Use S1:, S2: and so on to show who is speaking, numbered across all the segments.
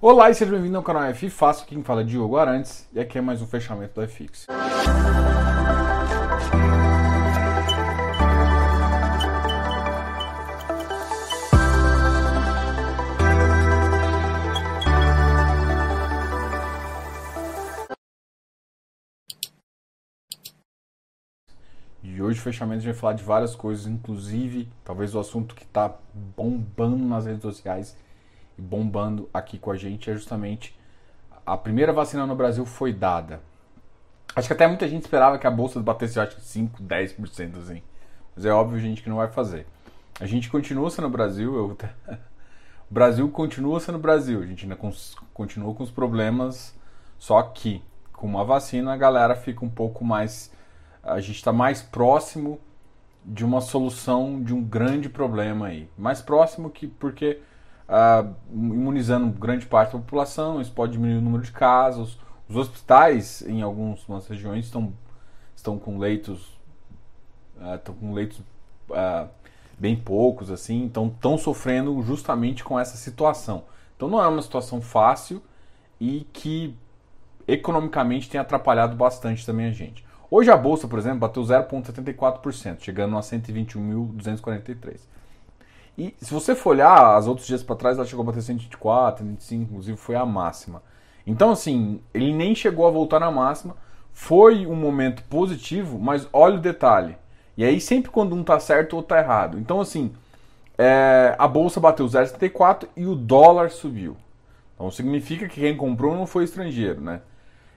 S1: Olá e seja bem-vindo ao canal F Fácil, quem fala é Diogo Arantes e aqui é mais um fechamento do FX. E hoje o fechamento a gente vai falar de várias coisas, inclusive talvez o assunto que está bombando nas redes sociais bombando aqui com a gente é justamente a primeira vacina no Brasil foi dada. Acho que até muita gente esperava que a bolsa batesse, acho que 5, 10% assim. Mas é óbvio, gente, que não vai fazer. A gente continua sendo Brasil, eu... o Brasil continua sendo Brasil. A gente ainda continua com os problemas, só que com uma vacina a galera fica um pouco mais. A gente está mais próximo de uma solução de um grande problema aí. Mais próximo que porque uh, imunizando grande parte da população, isso pode diminuir o número de casos. Os hospitais, em algumas regiões, estão, estão com leitos, uh, estão com leitos uh, bem poucos, assim, então estão sofrendo justamente com essa situação. Então não é uma situação fácil e que economicamente tem atrapalhado bastante também a gente. Hoje a bolsa, por exemplo, bateu 0,74%, chegando a 121.243. E se você for olhar, as outros dias para trás ela chegou a bater 124, 125, inclusive foi a máxima. Então, assim, ele nem chegou a voltar na máxima. Foi um momento positivo, mas olha o detalhe. E aí, sempre quando um tá certo, o outro tá errado. Então, assim, é, a bolsa bateu 0,74 e o dólar subiu. Então, significa que quem comprou não foi estrangeiro, né?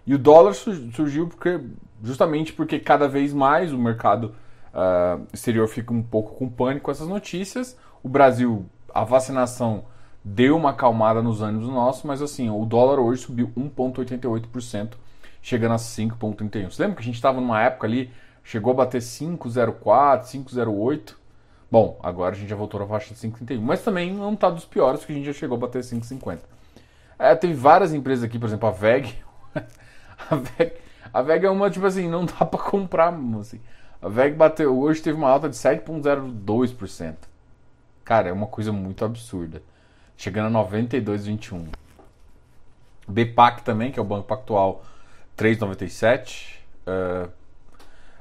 S1: E o dólar surgiu porque, justamente porque cada vez mais o mercado uh, exterior fica um pouco com pânico com essas notícias. O Brasil, a vacinação deu uma acalmada nos ânimos nossos, mas assim, o dólar hoje subiu 1,88%, chegando a 5,31%. Você lembra que a gente estava numa época ali, chegou a bater 5,04, 5,08? Bom, agora a gente já voltou na faixa de 5,31, mas também não está dos piores, porque a gente já chegou a bater 5,50. É, teve várias empresas aqui, por exemplo, a VEG. a VEG, a VEG é uma, tipo assim, não dá para comprar, assim. A VEG bateu, hoje teve uma alta de 7,02%. Cara, é uma coisa muito absurda. Chegando a 92,21. BPAC também, que é o Banco Pactual, 3,97. Uh,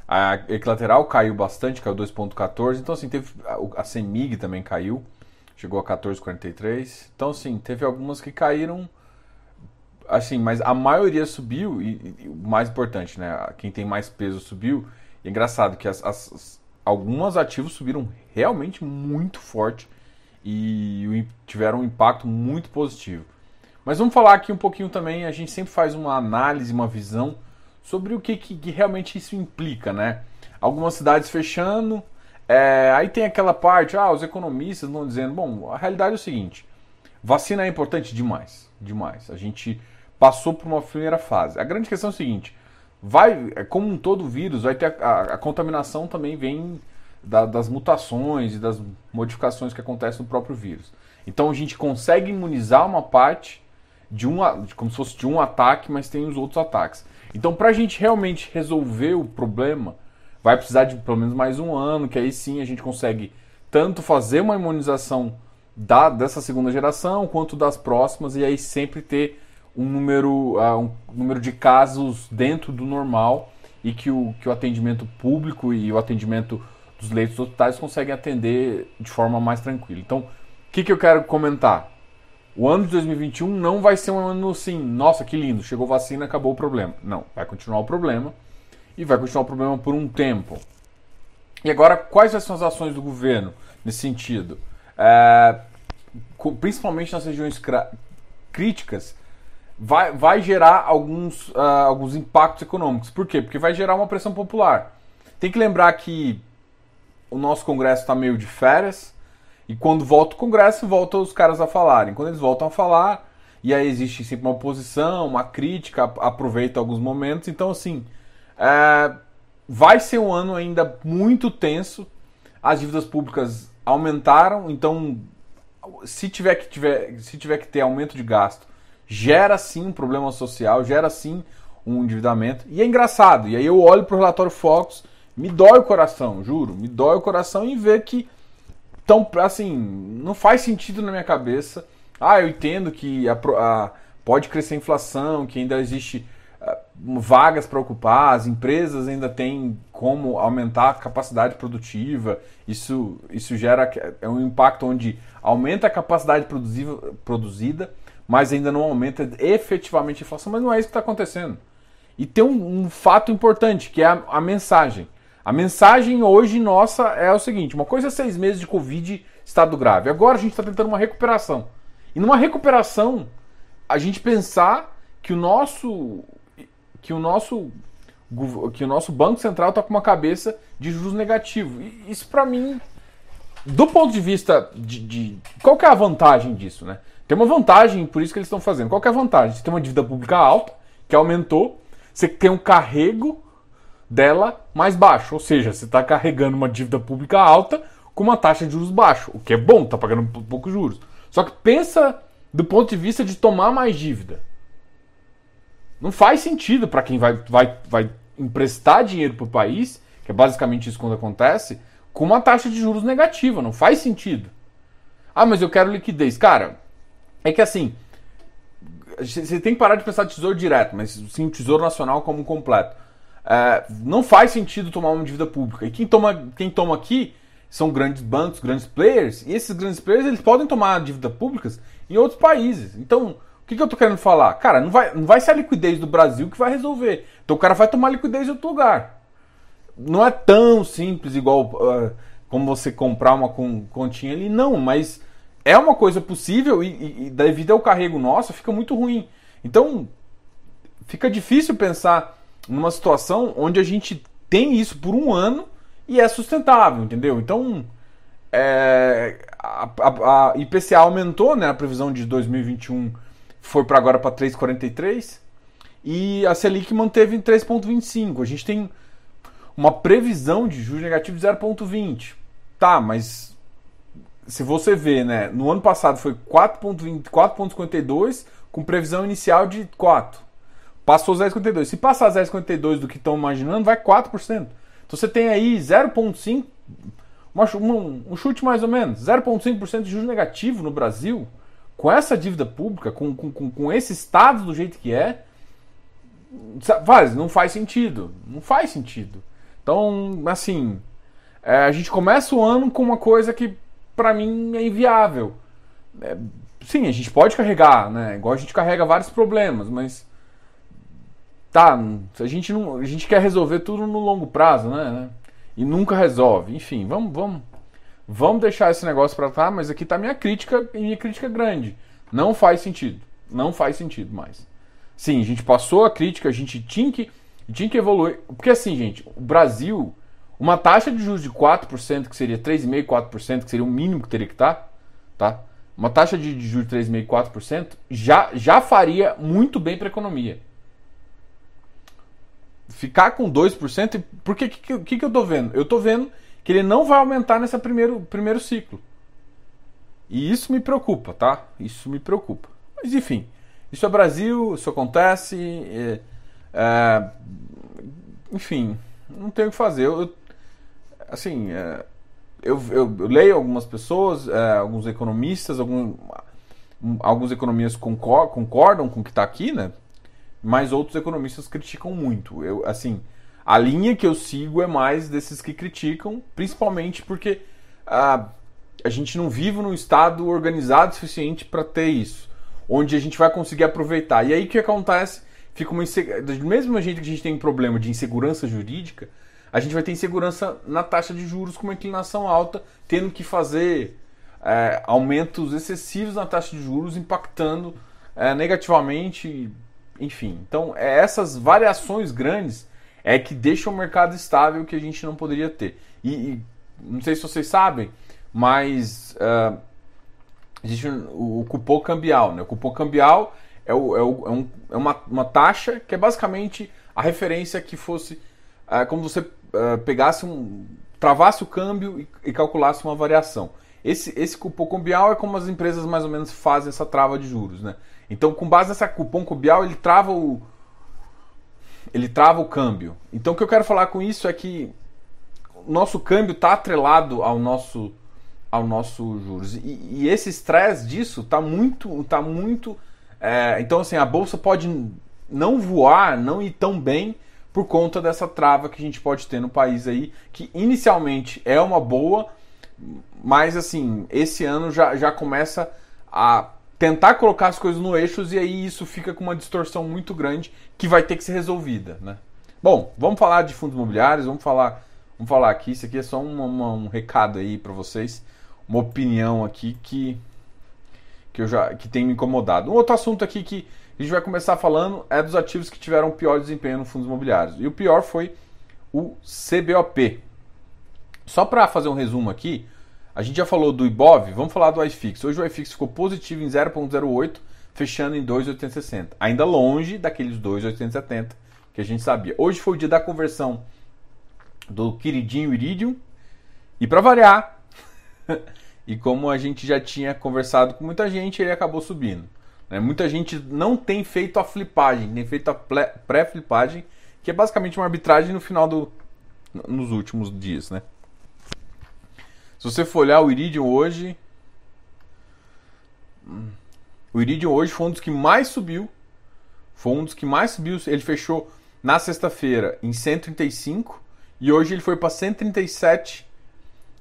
S1: a Equilateral caiu bastante, caiu 2,14. Então, assim, teve. A, CEMIG também caiu, chegou a 14,43. Então, assim, teve algumas que caíram. Assim, mas a maioria subiu, e, e, o mais importante, né? Quem tem mais peso subiu. E é engraçado que as, as alguns ativos subiram realmente muito forte e tiveram um impacto muito positivo. Mas vamos falar aqui um pouquinho também, a gente sempre faz uma análise, uma visão sobre o que, que, que realmente isso implica, né? Algumas cidades fechando, é, aí tem aquela parte, ah, os economistas estão dizendo, bom, a realidade é o seguinte, vacina é importante demais, demais. A gente passou por uma primeira fase. A grande questão é o seguinte, vai, é, como um todo vírus, vai ter a, a, a contaminação também vem da, das mutações e das modificações que acontecem no próprio vírus. Então a gente consegue imunizar uma parte de um, como se fosse de um ataque, mas tem os outros ataques. Então, para a gente realmente resolver o problema, vai precisar de pelo menos mais um ano, que aí sim a gente consegue tanto fazer uma imunização da, dessa segunda geração quanto das próximas, e aí sempre ter um número, uh, um número de casos dentro do normal e que o, que o atendimento público e o atendimento dos leitos dos hospitais conseguem atender de forma mais tranquila. Então, o que, que eu quero comentar? O ano de 2021 não vai ser um ano assim, nossa, que lindo, chegou vacina, acabou o problema. Não, vai continuar o problema e vai continuar o problema por um tempo. E agora, quais são as ações do governo nesse sentido? É, principalmente nas regiões críticas, vai, vai gerar alguns, uh, alguns impactos econômicos. Por quê? Porque vai gerar uma pressão popular. Tem que lembrar que o nosso Congresso está meio de férias, e quando volta o Congresso, volta os caras a falarem. Quando eles voltam a falar, e aí existe sempre uma oposição, uma crítica, aproveita alguns momentos. Então, assim, é, vai ser um ano ainda muito tenso. As dívidas públicas aumentaram, então, se tiver que, tiver, se tiver que ter aumento de gasto, gera sim um problema social, gera sim um endividamento. E é engraçado, e aí eu olho para o relatório Focus, me dói o coração, juro, me dói o coração em ver que tão assim, não faz sentido na minha cabeça Ah, eu entendo que a, a, pode crescer a inflação, que ainda existe uh, vagas para ocupar, as empresas ainda têm como aumentar a capacidade produtiva. Isso, isso gera é um impacto onde aumenta a capacidade produzida, mas ainda não aumenta efetivamente a inflação. Mas não é isso que está acontecendo. E tem um, um, fato importante, que é a, a mensagem. A mensagem hoje nossa é o seguinte: uma coisa é seis meses de Covid, estado grave. Agora a gente está tentando uma recuperação. E numa recuperação, a gente pensar que o nosso que o nosso que o nosso banco central está com uma cabeça de juros negativo. E isso para mim, do ponto de vista de, de, qual que é a vantagem disso, né? Tem uma vantagem, por isso que eles estão fazendo. Qual é a vantagem? Você tem uma dívida pública alta, que aumentou, você tem um carrego dela mais baixo, ou seja, você está carregando uma dívida pública alta com uma taxa de juros baixa, o que é bom, está pagando poucos juros. Só que pensa do ponto de vista de tomar mais dívida. Não faz sentido para quem vai, vai, vai emprestar dinheiro para o país, que é basicamente isso quando acontece, com uma taxa de juros negativa. Não faz sentido. Ah, mas eu quero liquidez. Cara, é que assim, você tem que parar de pensar tesouro direto, mas sim o tesouro nacional como um completo. É, não faz sentido tomar uma dívida pública. E quem toma, quem toma aqui são grandes bancos, grandes players, e esses grandes players eles podem tomar dívida públicas em outros países. Então, o que, que eu estou querendo falar? Cara, não vai, não vai ser a liquidez do Brasil que vai resolver. Então o cara vai tomar liquidez em outro lugar. Não é tão simples igual uh, como você comprar uma continha ali, não, mas é uma coisa possível e, e, e devido ao carrego nosso fica muito ruim. Então, fica difícil pensar numa situação onde a gente tem isso por um ano e é sustentável, entendeu? Então, é, a, a, a, IPCA aumentou, né? A previsão de 2021 foi para agora para 3,43 e a Selic manteve em 3,25. A gente tem uma previsão de juros negativos de 0,20. Tá, mas se você vê, né? No ano passado foi 4,52 com previsão inicial de 4. Passou 0,52. Se passar 0,52 do que estão imaginando, vai 4%. Então você tem aí 0,5%, um, chute mais ou menos, 0,5% de juros negativo no Brasil, com essa dívida pública, com, com, com esse estado do jeito que é, faz, não faz sentido. Não faz sentido. Então, assim, é, a gente começa o ano com uma coisa que para mim é inviável. É, sim, a gente pode carregar, né? Igual a gente carrega vários problemas, mas tá, a gente não, a gente quer resolver tudo no longo prazo, né? E nunca resolve. Enfim, vamos, vamos, vamos deixar esse negócio para cá, mas aqui tá minha crítica e minha crítica é grande. Não faz sentido. Não faz sentido mais. Sim, a gente passou a crítica, a gente tinha que, tinha que evoluir. Porque assim, gente, o Brasil, uma taxa de juros de 4%, que seria 3,5%, 4%, que seria o mínimo que teria que estar, tá? Uma taxa de, juros de 3,5%, 4% já, já faria muito bem para a economia ficar com 2%, porque o que, que, que, eu tô vendo? Eu tô vendo que ele não vai aumentar nesse primeiro, primeiro ciclo. E isso me preocupa, tá? Isso me preocupa. Mas enfim, isso é Brasil, isso acontece. É, é, enfim, não tenho o que fazer. Eu, assim, é, eu, eu, eu, leio algumas pessoas, é, alguns economistas, algum, alguns economistas concordam, concordam com o que está aqui, né? mas outros economistas criticam muito. Eu, assim, a linha que eu sigo é mais desses que criticam, principalmente porque a, a gente não vive num estado organizado suficiente para ter isso, onde a gente vai conseguir aproveitar. E aí o que acontece? Fica uma do mesmo jeito que a gente tem um problema de insegurança jurídica, a gente vai ter insegurança na taxa de juros com uma inclinação alta, tendo que fazer é, aumentos excessivos na taxa de juros, impactando é, negativamente enfim, então é essas variações grandes é que deixam o mercado estável que a gente não poderia ter. E, e não sei se vocês sabem, mas uh, existe o, o, cupom cambial. Né? O cupom cambial é, o, é, o, é, um, é uma, uma, taxa que é basicamente a referência que fosse como você uh, pegasse um. travasse o câmbio e, e, calculasse uma variação. Esse, esse cupom cambial é como as empresas mais ou menos fazem essa trava de juros. Né? Então, com base nessa cupom cambial, ele trava o ele trava o câmbio. Então, o que eu quero falar com isso é que o nosso câmbio está atrelado ao nosso ao nosso juros. E, e esse estresse disso tá muito, tá muito. É, então assim a bolsa pode não voar, não ir tão bem por conta dessa trava que a gente pode ter no país aí, que inicialmente é uma boa, mas assim esse ano já, já começa a tentar colocar as coisas no eixos e aí isso fica com uma distorção muito grande que vai ter que ser resolvida, né? Bom, vamos falar de fundos imobiliários, vamos falar, vamos falar aqui, isso aqui é só uma, uma, um recado aí para vocês uma opinião aqui que, que, eu já, que tem me incomodado. Um outro assunto aqui que a gente vai começar falando é dos ativos que tiveram pior desempenho no fundos imobiliários. E o pior foi o CBOP. Só para fazer um resumo aqui, a gente já falou do IBOV, vamos falar do iFix. Hoje o iFix ficou positivo em 0,08, fechando em 2,860. Ainda longe daqueles 2,870 que a gente sabia. Hoje foi o dia da conversão do queridinho Iridium. E para variar, e como a gente já tinha conversado com muita gente, ele acabou subindo. Né? Muita gente não tem feito a flipagem, tem feito a pré-flipagem, que é basicamente uma arbitragem no final do. nos últimos dias. Né? Se você for olhar o Iridium hoje. O Iridium hoje foi um dos que mais subiu. Foi um dos que mais subiu. Ele fechou na sexta-feira em 135 e hoje ele foi para 137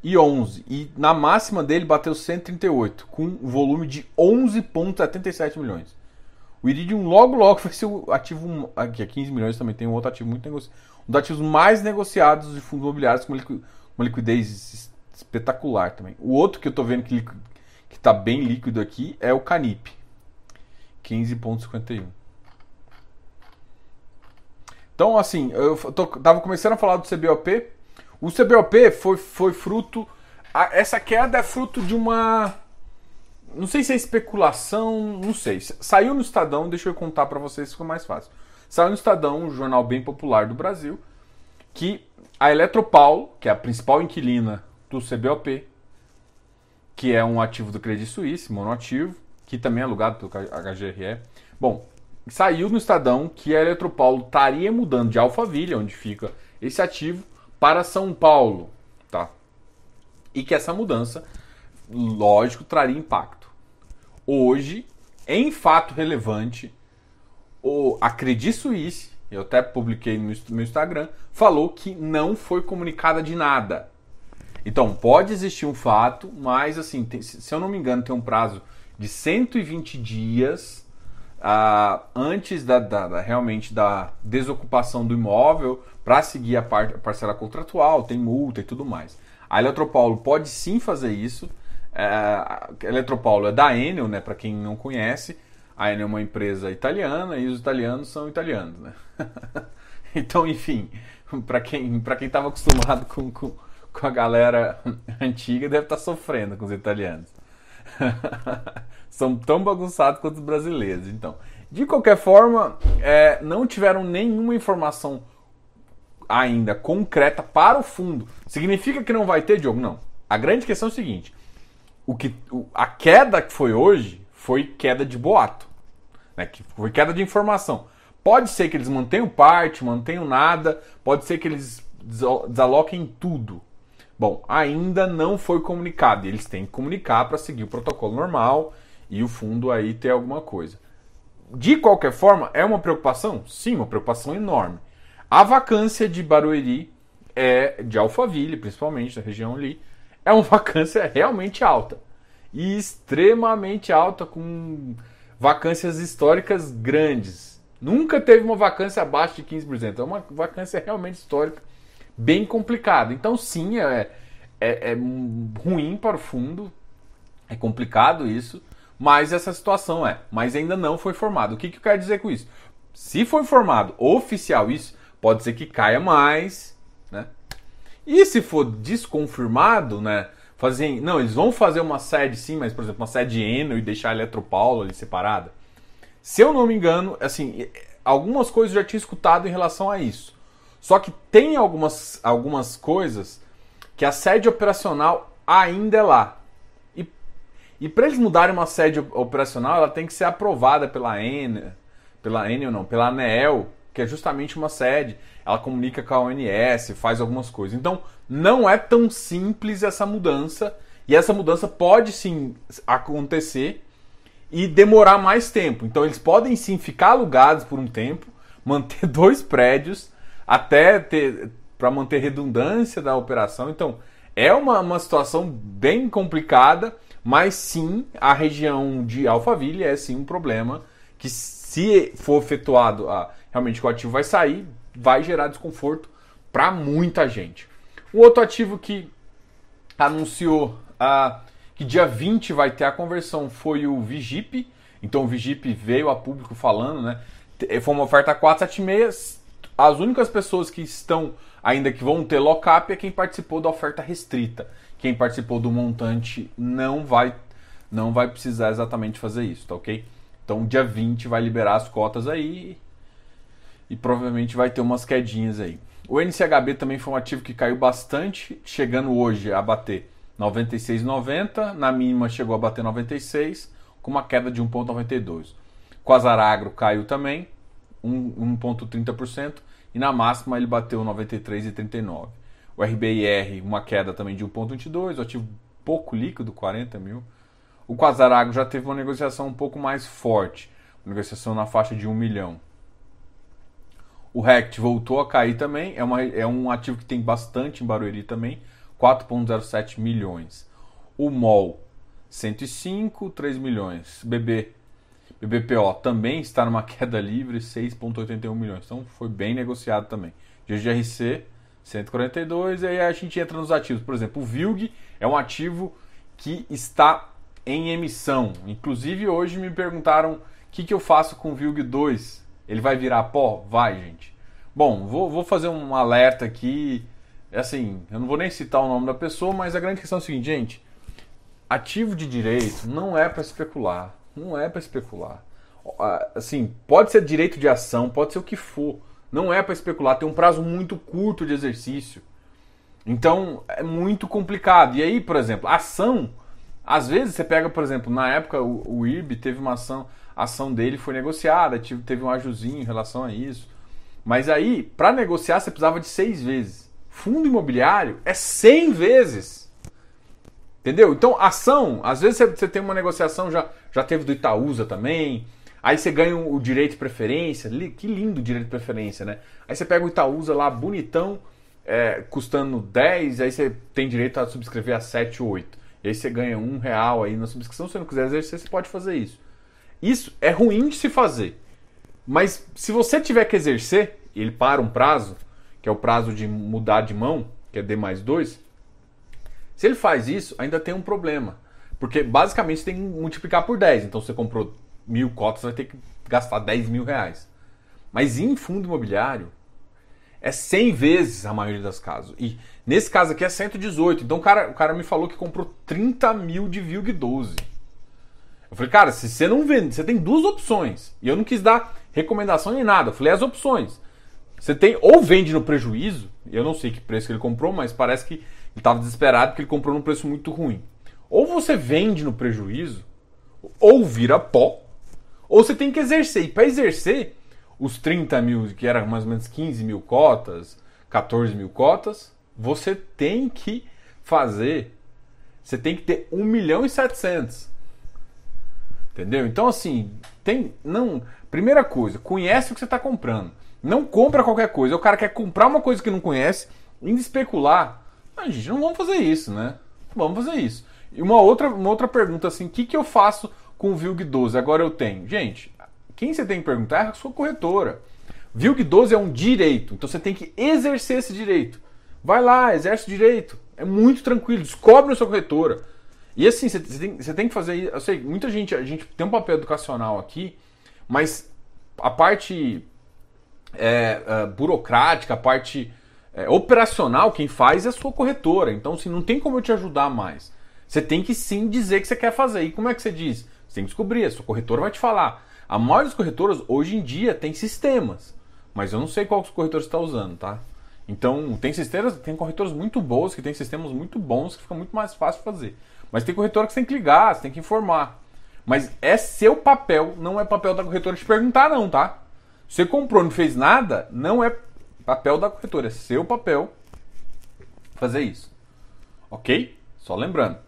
S1: e 11. E na máxima dele bateu 138, com um volume de 11,77 milhões. O Iridium logo logo vai ser o ativo. Aqui é 15 milhões também tem um outro ativo muito negociado. Um dos ativos mais negociados de fundos imobiliários com uma liquidez espetacular também. O outro que eu estou vendo que está bem líquido aqui é o Canip. 15,51. Então, assim, eu tô, tava começando a falar do CBOP, o CBOP foi, foi fruto. A, essa queda é fruto de uma. Não sei se é especulação, não sei. Saiu no Estadão, deixa eu contar para vocês, ficou mais fácil. Saiu no Estadão, um jornal bem popular do Brasil, que a Eletropaulo, que é a principal inquilina do CBOP, que é um ativo do Credit Suisse, monoativo, que também é alugado pelo HGRE. Bom, saiu no Estadão que a Eletropaulo estaria mudando de Alphaville, onde fica esse ativo, para São Paulo, tá? E que essa mudança, lógico, traria impacto. Hoje, em fato relevante, o a Credit Suisse, eu até publiquei no meu Instagram, falou que não foi comunicada de nada. Então, pode existir um fato, mas assim, se eu não me engano, tem um prazo de 120 dias uh, antes da, da, da, realmente da desocupação do imóvel para seguir a, par, a parcela contratual, tem multa e tudo mais. A Eletropaulo pode sim fazer isso. É, a Eletropaulo é da Enel, né, para quem não conhece. A Enel é uma empresa italiana e os italianos são italianos, né? então, enfim, para quem para quem estava acostumado com, com, com, a galera antiga, deve estar tá sofrendo com os italianos. são tão bagunçados quanto os brasileiros. Então, de qualquer forma, é, não tiveram nenhuma informação ainda concreta para o fundo. Significa que não vai ter, Diogo? Não. A grande questão é o seguinte: o que, o, a queda que foi hoje foi queda de boato, né? que foi queda de informação. Pode ser que eles mantenham parte, mantenham nada, pode ser que eles desaloquem tudo. Bom, ainda não foi comunicado. Eles têm que comunicar para seguir o protocolo normal e o fundo aí ter alguma coisa. De qualquer forma, é uma preocupação? Sim, uma preocupação enorme. A vacância de Barueri é de Alphaville, principalmente da região ali, é uma vacância realmente alta e extremamente alta com vacâncias históricas grandes. Nunca teve uma vacância abaixo de 15%. É uma vacância realmente histórica bem complicada. Então, sim, é, é, é ruim para o fundo, é complicado isso, mas essa situação é. Mas ainda não foi formado. O que, que eu quero dizer com isso? Se for formado oficial isso, pode ser que caia mais, né? E se for desconfirmado, né? Fazer, não, eles vão fazer uma sede sim, mas por exemplo, uma sede Eno e deixar a Eletropaulo ali separada. Se eu não me engano, assim, algumas coisas eu já tinha escutado em relação a isso. Só que tem algumas, algumas coisas que a sede operacional ainda é lá. E, e para eles mudarem uma sede operacional, ela tem que ser aprovada pela Enel, pela Enel não, pela ANEEL, que é justamente uma sede. Ela comunica com a ONS, faz algumas coisas. Então, não é tão simples essa mudança E essa mudança pode sim acontecer e demorar mais tempo. Então eles podem sim ficar alugados por um tempo, manter dois prédios até para manter redundância da operação. Então é uma, uma situação bem complicada, mas sim a região de Alphaville é sim um problema que se for efetuado a, realmente o ativo vai sair, vai gerar desconforto para muita gente. O outro ativo que anunciou ah, que dia 20 vai ter a conversão foi o Vigip. Então o Vigip veio a público falando, né? Foi uma oferta 476. As únicas pessoas que estão ainda que vão ter lock-up é quem participou da oferta restrita. Quem participou do montante não vai não vai precisar exatamente fazer isso, tá ok? Então dia 20 vai liberar as cotas aí e provavelmente vai ter umas quedinhas aí. O NCHB também foi um ativo que caiu bastante, chegando hoje a bater 96,90, na mínima chegou a bater 96, com uma queda de 1,92. Quasar Agro caiu também, 1,30%, e na máxima ele bateu 93,39. O RBIR, uma queda também de 1,22, o ativo pouco líquido, 40 mil. O Quasar Agro já teve uma negociação um pouco mais forte, uma negociação na faixa de 1 milhão. O RECT voltou a cair também, é, uma, é um ativo que tem bastante em Barueri também, 4,07 milhões. O MOL, 105, 3 milhões. BB, BBPO também está numa queda livre, 6,81 milhões. Então foi bem negociado também. GGRC, 142, e aí a gente entra nos ativos. Por exemplo, o VILG é um ativo que está em emissão. Inclusive hoje me perguntaram o que, que eu faço com o VILG 2 ele vai virar pó? Vai, gente. Bom, vou, vou fazer um alerta aqui. É assim, eu não vou nem citar o nome da pessoa, mas a grande questão é a seguinte, gente. Ativo de direito não é para especular. Não é para especular. Assim, pode ser direito de ação, pode ser o que for. Não é para especular. Tem um prazo muito curto de exercício. Então, é muito complicado. E aí, por exemplo, ação. Às vezes você pega, por exemplo, na época o, IRB teve uma ação a ação dele foi negociada, teve um ajuzinho em relação a isso. Mas aí, para negociar, você precisava de seis vezes. Fundo imobiliário é 100 vezes. Entendeu? Então, ação, às vezes você tem uma negociação, já, já teve do Itaúsa também. Aí você ganha o direito de preferência. Que lindo direito de preferência, né? Aí você pega o Itaúsa lá, bonitão, é, custando 10, aí você tem direito a subscrever a 7 ou 8. E aí você ganha um real aí na subscrição. Se você não quiser exercer, você pode fazer isso. Isso é ruim de se fazer. Mas se você tiver que exercer, ele para um prazo, que é o prazo de mudar de mão, que é D mais 2, se ele faz isso, ainda tem um problema. Porque basicamente você tem que multiplicar por 10. Então você comprou mil cotas, vai ter que gastar 10 mil reais. Mas em fundo imobiliário, é 100 vezes a maioria das casos. E nesse caso aqui é 118. Então o cara, o cara me falou que comprou 30 mil de VILG 12. Eu falei, cara, se você não vende, você tem duas opções. E eu não quis dar recomendação nem nada. Eu falei as opções. Você tem ou vende no prejuízo, eu não sei que preço que ele comprou, mas parece que ele estava desesperado porque ele comprou num preço muito ruim. Ou você vende no prejuízo, ou vira pó, ou você tem que exercer. E para exercer, os 30 mil, que era mais ou menos 15 mil cotas, 14 mil cotas, você tem que fazer, você tem que ter 1 milhão e 700. Entendeu? Então, assim, tem. não Primeira coisa, conhece o que você está comprando. Não compra qualquer coisa. O cara quer comprar uma coisa que não conhece, indo especular. A gente, não vamos fazer isso, né? Vamos fazer isso. E uma outra, uma outra pergunta assim: o que, que eu faço com o VILG 12? Agora eu tenho. Gente, quem você tem que perguntar é a sua corretora. VILG 12 é um direito, então você tem que exercer esse direito. Vai lá, exerce o direito. É muito tranquilo, descobre na sua corretora. E assim, você tem, tem, que fazer. Eu sei, muita gente. A gente tem um papel educacional aqui, mas a parte é, é, burocrática, a parte é, operacional, quem faz é a sua corretora. Então, assim, não tem como eu te ajudar mais. Você tem que sim dizer que você quer fazer. E como é que você diz? Você tem que descobrir, a sua corretora vai te falar. A maioria das corretoras hoje em dia tem sistemas, mas eu não sei qual os corretores está usando, tá? Então, tem sistemas, tem corretoras muito boas que tem sistemas muito bons que fica muito mais fácil fazer. Mas tem corretora que você tem que ligar, você tem que informar. Mas é seu papel, não é papel da corretora te perguntar, não, tá? Você comprou não fez nada, não é papel da corretora, é seu papel fazer isso. Ok? Só lembrando.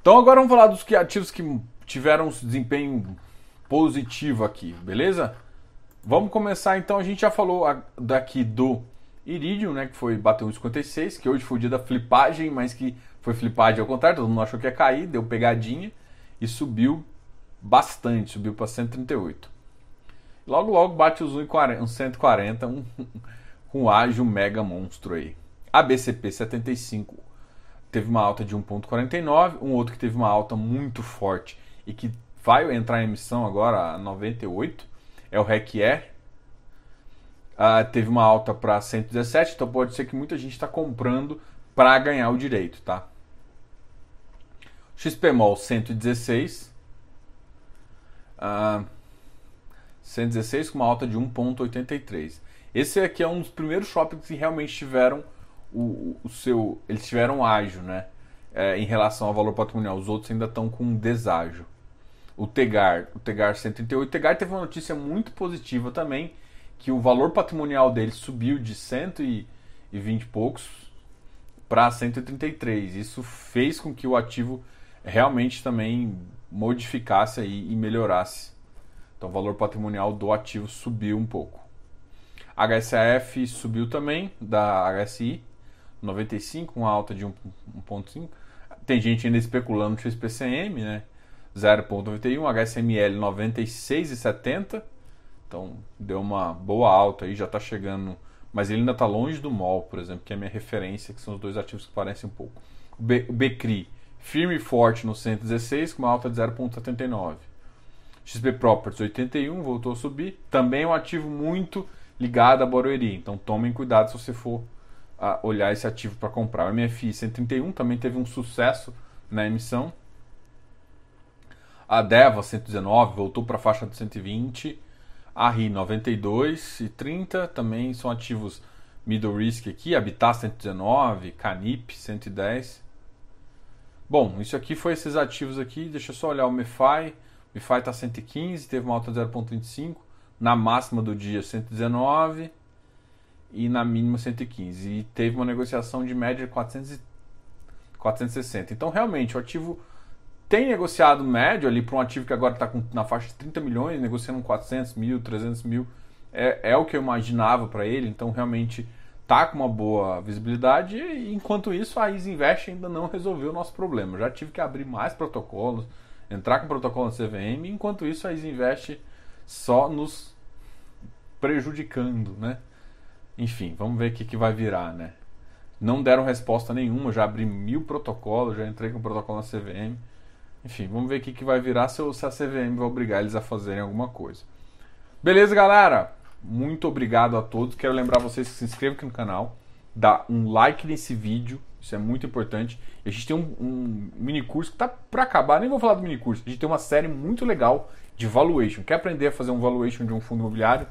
S1: Então agora vamos falar dos ativos que tiveram desempenho positivo aqui, beleza? Vamos começar então, a gente já falou daqui do Iridium, né, que foi bateu 1,56, que hoje foi o dia da flipagem, mas que foi flipagem ao contrário, todo mundo achou que ia cair, deu pegadinha e subiu bastante, subiu para 138. Logo logo bate os 140, um, um ágil mega monstro aí. A BCP 75 teve uma alta de 1,49, um outro que teve uma alta muito forte e que vai entrar em emissão agora a 98 é o REC uh, teve uma alta para 117, então pode ser que muita gente está comprando para ganhar o direito, tá? XPMOL 116, uh, 116 com uma alta de 1,83. Esse aqui é um dos primeiros shoppings que realmente tiveram o, o seu. Eles tiveram ágio, né? É, em relação ao valor patrimonial. Os outros ainda estão com deságio. O Tegar, o Tegar 138. O Tegar teve uma notícia muito positiva também, que o valor patrimonial dele subiu de 120 e poucos para 133. Isso fez com que o ativo realmente também modificasse aí e melhorasse. Então o valor patrimonial do ativo subiu um pouco. HSAF subiu também da HSI, 95, uma alta de 1,5. Tem gente ainda especulando no XPCM, né? 0,91, HSML 96,70. Então deu uma boa alta aí, já está chegando. Mas ele ainda está longe do MOL, por exemplo, que é a minha referência, que são os dois ativos que parecem um pouco. O, B, BCRI firme e forte no 116, com uma alta de 0,79. XP Properties 81, voltou a subir. Também é um ativo muito ligado a Barueri. Então tomem cuidado se você for uh, olhar esse ativo para comprar. O MFI 131 também teve um sucesso na emissão. A Deva 119 voltou para a faixa de 120. A RI 92 e 30 também são ativos middle risk aqui. Habitat 119, Canip 110. Bom, isso aqui foi esses ativos aqui. Deixa eu só olhar o MEFI. O MEFI está 115, teve uma alta de 0,25 na máxima do dia 119 e na mínima 115. E teve uma negociação de média de 400 460. Então, realmente, o ativo tem negociado médio ali para um ativo que agora está na faixa de 30 milhões, negociando 400 mil, 300 mil. É, é o que eu imaginava para ele, então realmente tá com uma boa visibilidade. E, enquanto isso, a Isinvest ainda não resolveu o nosso problema. já tive que abrir mais protocolos, entrar com protocolo no CVM. Enquanto isso, a Isinvest só nos prejudicando, né? Enfim, vamos ver o que, que vai virar, né? Não deram resposta nenhuma, já abri mil protocolos, já entrei com o protocolo na CVM. Enfim, vamos ver o que, que vai virar se, se a CVM vai obrigar eles a fazerem alguma coisa. Beleza, galera? Muito obrigado a todos. Quero lembrar vocês que se inscrevam aqui no canal, dá um like nesse vídeo, isso é muito importante. A gente tem um, um mini curso que tá para acabar, nem vou falar do mini curso. A gente tem uma série muito legal de valuation. Quer aprender a fazer um valuation de um fundo imobiliário?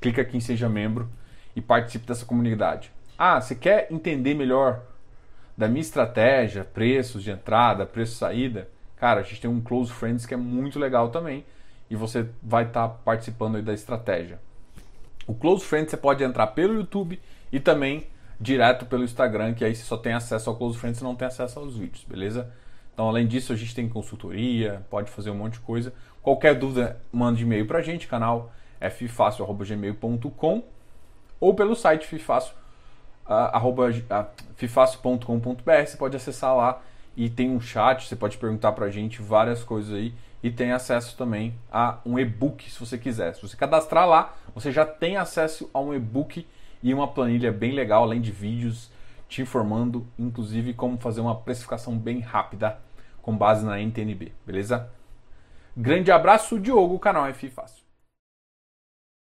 S1: Clica aqui em Seja Membro e participe dessa comunidade. Ah, você quer entender melhor da minha estratégia, preços de entrada, preço de saída? Cara, a gente tem um Close Friends que é muito legal também e você vai estar tá participando da estratégia. O Close Friends você pode entrar pelo YouTube e também direto pelo Instagram, que aí você só tem acesso ao Close Friends e não tem acesso aos vídeos, beleza? Então, além disso, a gente tem consultoria, pode fazer um monte de coisa. Qualquer dúvida, mande e-mail para a gente, canal ffácil.gmail.com ou pelo site fifácil, uh, fifácil.com.br. Você pode acessar lá e tem um chat, você pode perguntar para a gente várias coisas aí e tem acesso também a um e-book se você quiser. Se você cadastrar lá, você já tem acesso a um e-book e uma planilha bem legal, além de vídeos te informando, inclusive, como fazer uma precificação bem rápida com base na NTNB, beleza? Grande abraço, Diogo, canal F Fácil.